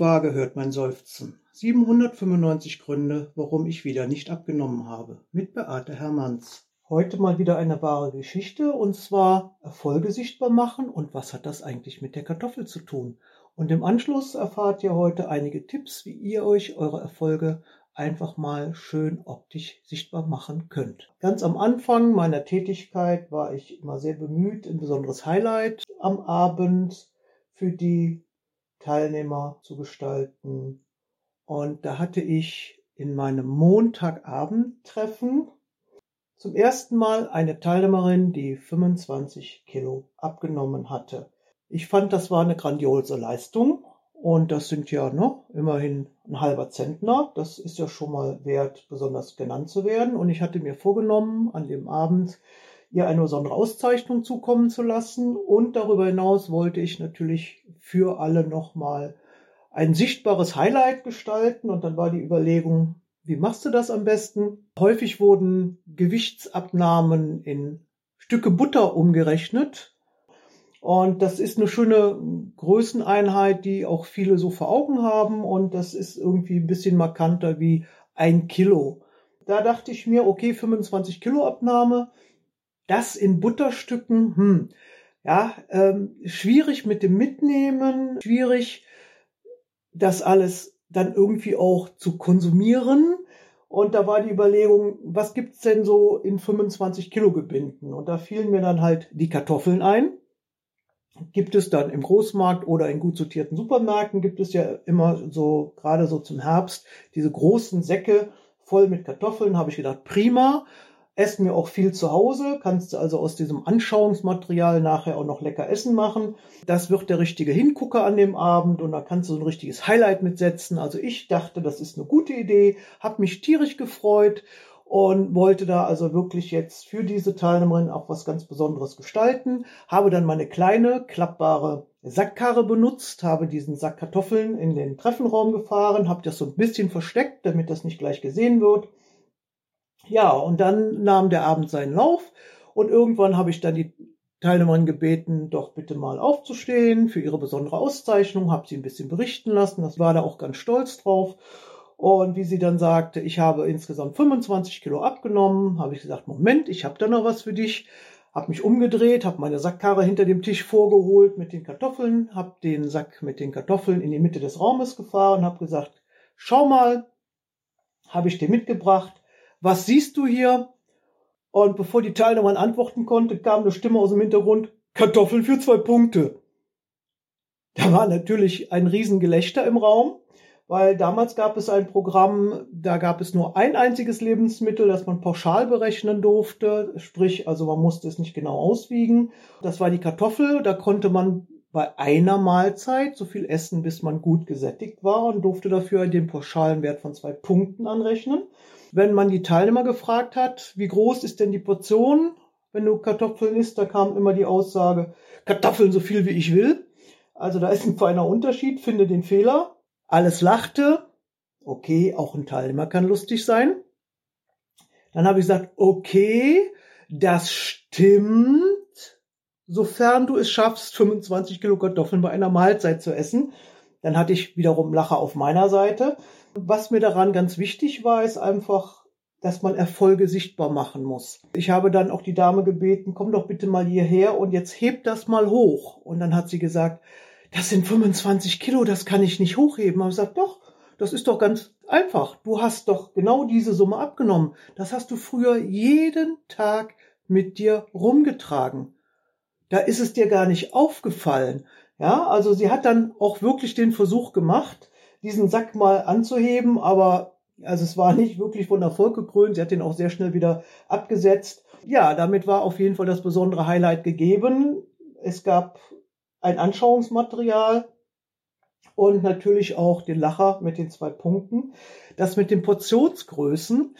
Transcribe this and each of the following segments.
Waage hört mein Seufzen. 795 Gründe, warum ich wieder nicht abgenommen habe. Mit Beate Hermanns. Heute mal wieder eine wahre Geschichte und zwar Erfolge sichtbar machen und was hat das eigentlich mit der Kartoffel zu tun? Und im Anschluss erfahrt ihr heute einige Tipps, wie ihr euch eure Erfolge einfach mal schön optisch sichtbar machen könnt. Ganz am Anfang meiner Tätigkeit war ich immer sehr bemüht, ein besonderes Highlight am Abend für die Teilnehmer zu gestalten. Und da hatte ich in meinem Montagabendtreffen zum ersten Mal eine Teilnehmerin, die 25 Kilo abgenommen hatte. Ich fand, das war eine grandiose Leistung. Und das sind ja ne, immerhin ein halber Zentner. Das ist ja schon mal wert, besonders genannt zu werden. Und ich hatte mir vorgenommen, an dem Abend ihr eine besondere Auszeichnung zukommen zu lassen. Und darüber hinaus wollte ich natürlich für alle nochmal ein sichtbares Highlight gestalten. Und dann war die Überlegung, wie machst du das am besten? Häufig wurden Gewichtsabnahmen in Stücke Butter umgerechnet. Und das ist eine schöne Größeneinheit, die auch viele so vor Augen haben. Und das ist irgendwie ein bisschen markanter wie ein Kilo. Da dachte ich mir, okay, 25 Kilo Abnahme, das in Butterstücken, hm, ja, ähm, schwierig mit dem Mitnehmen, schwierig, das alles dann irgendwie auch zu konsumieren. Und da war die Überlegung, was gibt's denn so in 25 Kilo Gebinden? Und da fielen mir dann halt die Kartoffeln ein. Gibt es dann im Großmarkt oder in gut sortierten Supermärkten gibt es ja immer so, gerade so zum Herbst, diese großen Säcke voll mit Kartoffeln, habe ich gedacht, prima essen wir auch viel zu Hause, kannst du also aus diesem Anschauungsmaterial nachher auch noch lecker Essen machen. Das wird der richtige Hingucker an dem Abend und da kannst du so ein richtiges Highlight mitsetzen. Also ich dachte, das ist eine gute Idee, habe mich tierisch gefreut und wollte da also wirklich jetzt für diese Teilnehmerin auch was ganz Besonderes gestalten. Habe dann meine kleine klappbare Sackkarre benutzt, habe diesen Sack Kartoffeln in den Treffenraum gefahren, habe das so ein bisschen versteckt, damit das nicht gleich gesehen wird ja, und dann nahm der Abend seinen Lauf und irgendwann habe ich dann die Teilnehmerin gebeten, doch bitte mal aufzustehen für ihre besondere Auszeichnung, habe sie ein bisschen berichten lassen, das war da auch ganz stolz drauf. Und wie sie dann sagte, ich habe insgesamt 25 Kilo abgenommen, habe ich gesagt, Moment, ich habe da noch was für dich. Habe mich umgedreht, habe meine Sackkarre hinter dem Tisch vorgeholt mit den Kartoffeln, habe den Sack mit den Kartoffeln in die Mitte des Raumes gefahren, habe gesagt, schau mal, habe ich dir mitgebracht, was siehst du hier? Und bevor die Teilnehmerin antworten konnte, kam eine Stimme aus dem Hintergrund, Kartoffeln für zwei Punkte. Da war natürlich ein Riesengelächter im Raum, weil damals gab es ein Programm, da gab es nur ein einziges Lebensmittel, das man pauschal berechnen durfte, sprich, also man musste es nicht genau auswiegen. Das war die Kartoffel, da konnte man bei einer Mahlzeit so viel essen, bis man gut gesättigt war und durfte dafür den pauschalen Wert von zwei Punkten anrechnen. Wenn man die Teilnehmer gefragt hat, wie groß ist denn die Portion, wenn du Kartoffeln isst, da kam immer die Aussage, Kartoffeln so viel wie ich will. Also da ist ein feiner Unterschied, finde den Fehler. Alles lachte. Okay, auch ein Teilnehmer kann lustig sein. Dann habe ich gesagt, okay, das stimmt sofern du es schaffst, 25 Kilo Kartoffeln bei einer Mahlzeit zu essen. Dann hatte ich wiederum Lacher auf meiner Seite. Was mir daran ganz wichtig war, ist einfach, dass man Erfolge sichtbar machen muss. Ich habe dann auch die Dame gebeten, komm doch bitte mal hierher und jetzt heb das mal hoch. Und dann hat sie gesagt, das sind 25 Kilo, das kann ich nicht hochheben. Aber ich gesagt, doch, das ist doch ganz einfach. Du hast doch genau diese Summe abgenommen. Das hast du früher jeden Tag mit dir rumgetragen da ist es dir gar nicht aufgefallen. Ja, also sie hat dann auch wirklich den Versuch gemacht, diesen Sack mal anzuheben, aber also es war nicht wirklich von Erfolg gekrönt. Sie hat den auch sehr schnell wieder abgesetzt. Ja, damit war auf jeden Fall das besondere Highlight gegeben. Es gab ein Anschauungsmaterial und natürlich auch den Lacher mit den zwei Punkten. Das mit den Portionsgrößen,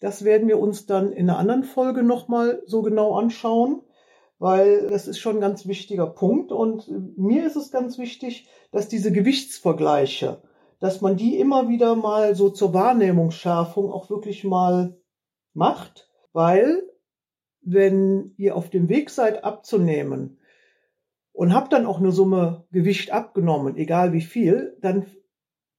das werden wir uns dann in einer anderen Folge nochmal so genau anschauen weil das ist schon ein ganz wichtiger Punkt. Und mir ist es ganz wichtig, dass diese Gewichtsvergleiche, dass man die immer wieder mal so zur Wahrnehmungsschärfung auch wirklich mal macht, weil wenn ihr auf dem Weg seid abzunehmen und habt dann auch eine Summe Gewicht abgenommen, egal wie viel, dann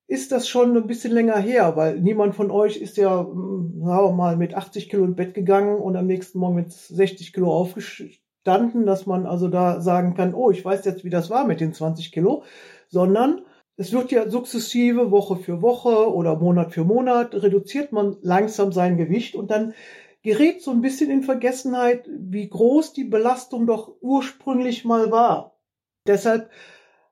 ist das schon ein bisschen länger her, weil niemand von euch ist ja, hm, sagen wir mal, mit 80 Kilo ins Bett gegangen und am nächsten Morgen mit 60 Kilo aufgestanden, dass man also da sagen kann, oh, ich weiß jetzt, wie das war mit den 20 Kilo, sondern es wird ja sukzessive Woche für Woche oder Monat für Monat reduziert man langsam sein Gewicht und dann gerät so ein bisschen in Vergessenheit, wie groß die Belastung doch ursprünglich mal war. Deshalb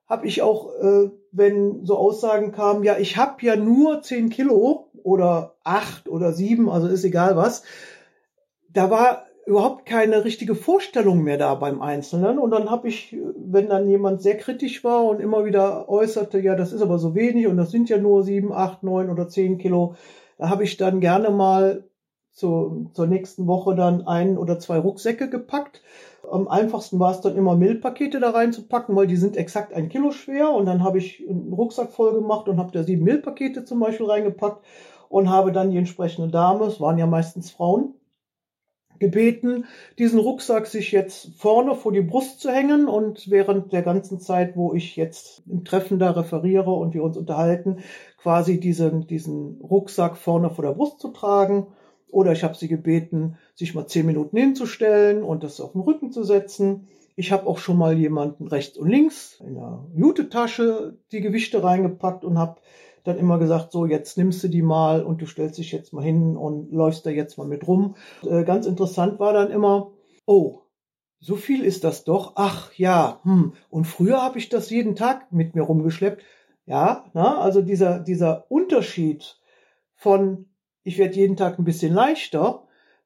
habe ich auch, äh, wenn so Aussagen kamen, ja, ich habe ja nur 10 Kilo oder 8 oder 7, also ist egal was, da war überhaupt keine richtige Vorstellung mehr da beim Einzelnen. Und dann habe ich, wenn dann jemand sehr kritisch war und immer wieder äußerte, ja, das ist aber so wenig und das sind ja nur 7, 8, 9 oder 10 Kilo, da habe ich dann gerne mal zu, zur nächsten Woche dann ein oder zwei Rucksäcke gepackt am einfachsten war es dann immer Milchpakete da reinzupacken, weil die sind exakt ein Kilo schwer. Und dann habe ich einen Rucksack voll gemacht und habe da sieben Milchpakete zum Beispiel reingepackt und habe dann die entsprechende Dame, es waren ja meistens Frauen, gebeten, diesen Rucksack sich jetzt vorne vor die Brust zu hängen und während der ganzen Zeit, wo ich jetzt im Treffen da referiere und wir uns unterhalten, quasi diesen, diesen Rucksack vorne vor der Brust zu tragen oder ich habe sie gebeten, sich mal zehn Minuten hinzustellen und das auf den Rücken zu setzen. Ich habe auch schon mal jemanden rechts und links in der Jutetasche die Gewichte reingepackt und habe dann immer gesagt, so jetzt nimmst du die mal und du stellst dich jetzt mal hin und läufst da jetzt mal mit rum. Äh, ganz interessant war dann immer, oh, so viel ist das doch. Ach ja, hm. Und früher habe ich das jeden Tag mit mir rumgeschleppt. Ja, na, also dieser, dieser Unterschied von ich werde jeden Tag ein bisschen leichter,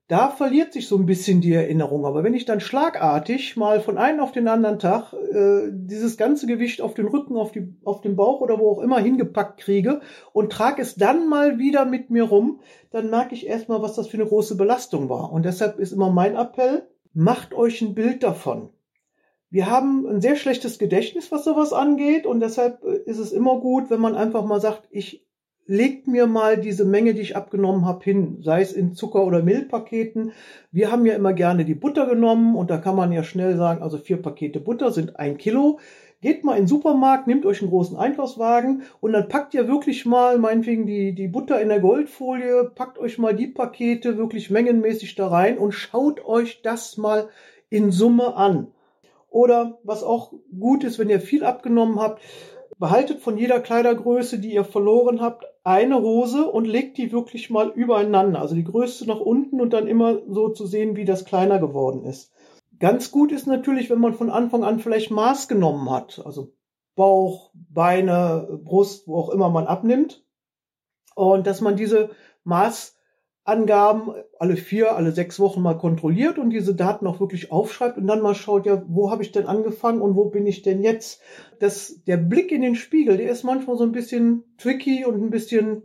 da verliert sich so ein bisschen die Erinnerung. Aber wenn ich dann schlagartig mal von einem auf den anderen Tag äh, dieses ganze Gewicht auf den Rücken, auf, die, auf den Bauch oder wo auch immer hingepackt kriege und trage es dann mal wieder mit mir rum, dann merke ich erstmal, was das für eine große Belastung war. Und deshalb ist immer mein Appell, macht euch ein Bild davon. Wir haben ein sehr schlechtes Gedächtnis, was sowas angeht, und deshalb äh, ist es immer gut, wenn man einfach mal sagt, ich legt mir mal diese Menge, die ich abgenommen habe, hin, sei es in Zucker- oder Milchpaketen. Wir haben ja immer gerne die Butter genommen und da kann man ja schnell sagen, also vier Pakete Butter sind ein Kilo. Geht mal in den Supermarkt, nehmt euch einen großen Einkaufswagen und dann packt ihr wirklich mal, meinetwegen die, die Butter in der Goldfolie, packt euch mal die Pakete wirklich mengenmäßig da rein und schaut euch das mal in Summe an. Oder was auch gut ist, wenn ihr viel abgenommen habt, behaltet von jeder Kleidergröße, die ihr verloren habt, eine Hose und legt die wirklich mal übereinander. Also die größte nach unten und dann immer so zu sehen, wie das kleiner geworden ist. Ganz gut ist natürlich, wenn man von Anfang an vielleicht Maß genommen hat. Also Bauch, Beine, Brust, wo auch immer man abnimmt. Und dass man diese Maß Angaben alle vier, alle sechs Wochen mal kontrolliert und diese Daten auch wirklich aufschreibt und dann mal schaut, ja, wo habe ich denn angefangen und wo bin ich denn jetzt? Das, der Blick in den Spiegel, der ist manchmal so ein bisschen tricky und ein bisschen,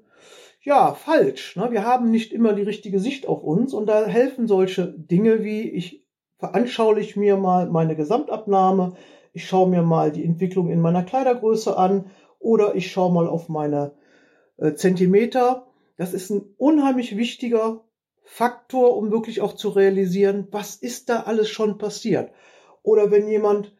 ja, falsch. Ne? Wir haben nicht immer die richtige Sicht auf uns und da helfen solche Dinge wie ich veranschaulich mir mal meine Gesamtabnahme, ich schaue mir mal die Entwicklung in meiner Kleidergröße an oder ich schaue mal auf meine äh, Zentimeter das ist ein unheimlich wichtiger Faktor, um wirklich auch zu realisieren, was ist da alles schon passiert. Oder wenn jemand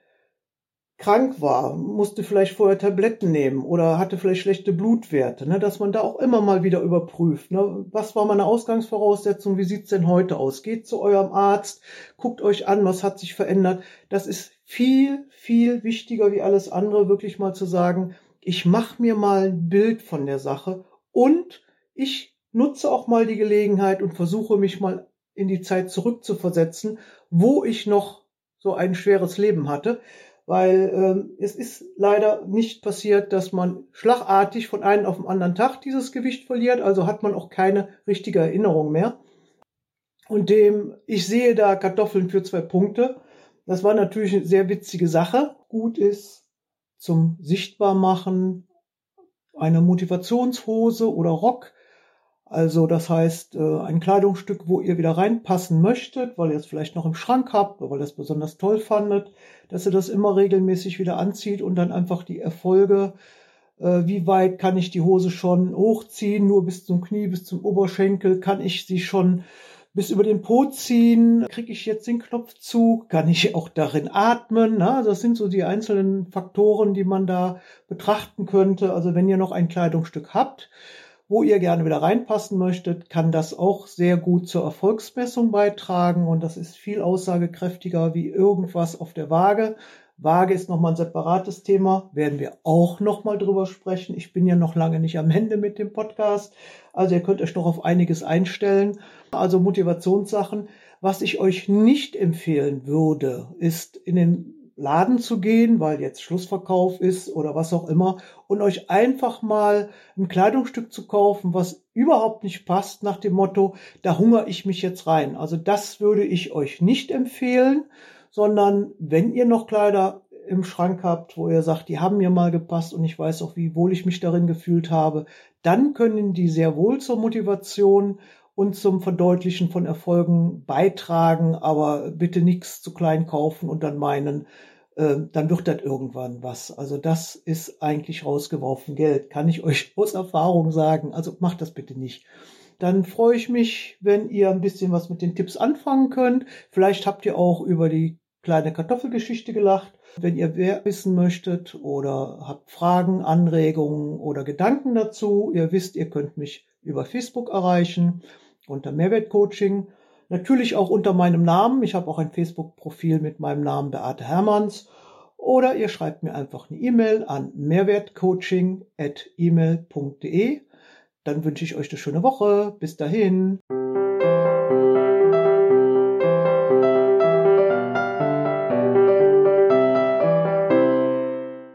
krank war, musste vielleicht vorher Tabletten nehmen oder hatte vielleicht schlechte Blutwerte, ne, dass man da auch immer mal wieder überprüft. Ne, was war meine Ausgangsvoraussetzung? Wie sieht's denn heute aus? Geht zu eurem Arzt, guckt euch an, was hat sich verändert. Das ist viel, viel wichtiger wie alles andere, wirklich mal zu sagen, ich mache mir mal ein Bild von der Sache und ich nutze auch mal die Gelegenheit und versuche mich mal in die Zeit zurückzuversetzen, wo ich noch so ein schweres Leben hatte, weil ähm, es ist leider nicht passiert, dass man schlagartig von einem auf den anderen Tag dieses Gewicht verliert, also hat man auch keine richtige Erinnerung mehr. Und dem, ich sehe da Kartoffeln für zwei Punkte. Das war natürlich eine sehr witzige Sache. Gut ist zum Sichtbarmachen eine Motivationshose oder Rock also das heißt, äh, ein Kleidungsstück, wo ihr wieder reinpassen möchtet, weil ihr es vielleicht noch im Schrank habt, weil ihr es besonders toll fandet, dass ihr das immer regelmäßig wieder anzieht und dann einfach die Erfolge, äh, wie weit kann ich die Hose schon hochziehen, nur bis zum Knie, bis zum Oberschenkel, kann ich sie schon bis über den Po ziehen, kriege ich jetzt den Knopf zu, kann ich auch darin atmen. Na? Das sind so die einzelnen Faktoren, die man da betrachten könnte. Also wenn ihr noch ein Kleidungsstück habt, wo ihr gerne wieder reinpassen möchtet, kann das auch sehr gut zur Erfolgsmessung beitragen und das ist viel aussagekräftiger wie irgendwas auf der Waage. Waage ist nochmal ein separates Thema, werden wir auch nochmal drüber sprechen. Ich bin ja noch lange nicht am Ende mit dem Podcast, also ihr könnt euch noch auf einiges einstellen. Also Motivationssachen. Was ich euch nicht empfehlen würde, ist in den Laden zu gehen, weil jetzt Schlussverkauf ist oder was auch immer, und euch einfach mal ein Kleidungsstück zu kaufen, was überhaupt nicht passt, nach dem Motto, da hungere ich mich jetzt rein. Also das würde ich euch nicht empfehlen, sondern wenn ihr noch Kleider im Schrank habt, wo ihr sagt, die haben mir mal gepasst und ich weiß auch, wie wohl ich mich darin gefühlt habe, dann können die sehr wohl zur Motivation und zum Verdeutlichen von Erfolgen beitragen, aber bitte nichts zu klein kaufen und dann meinen, äh, dann wird das irgendwann was. Also das ist eigentlich rausgeworfen Geld, kann ich euch aus Erfahrung sagen. Also macht das bitte nicht. Dann freue ich mich, wenn ihr ein bisschen was mit den Tipps anfangen könnt. Vielleicht habt ihr auch über die kleine Kartoffelgeschichte gelacht. Wenn ihr mehr wissen möchtet oder habt Fragen, Anregungen oder Gedanken dazu, ihr wisst, ihr könnt mich über Facebook erreichen unter Mehrwertcoaching. Natürlich auch unter meinem Namen. Ich habe auch ein Facebook-Profil mit meinem Namen Beate Hermanns. Oder ihr schreibt mir einfach eine E-Mail an mehrwertcoaching.email.de. Dann wünsche ich euch eine schöne Woche. Bis dahin.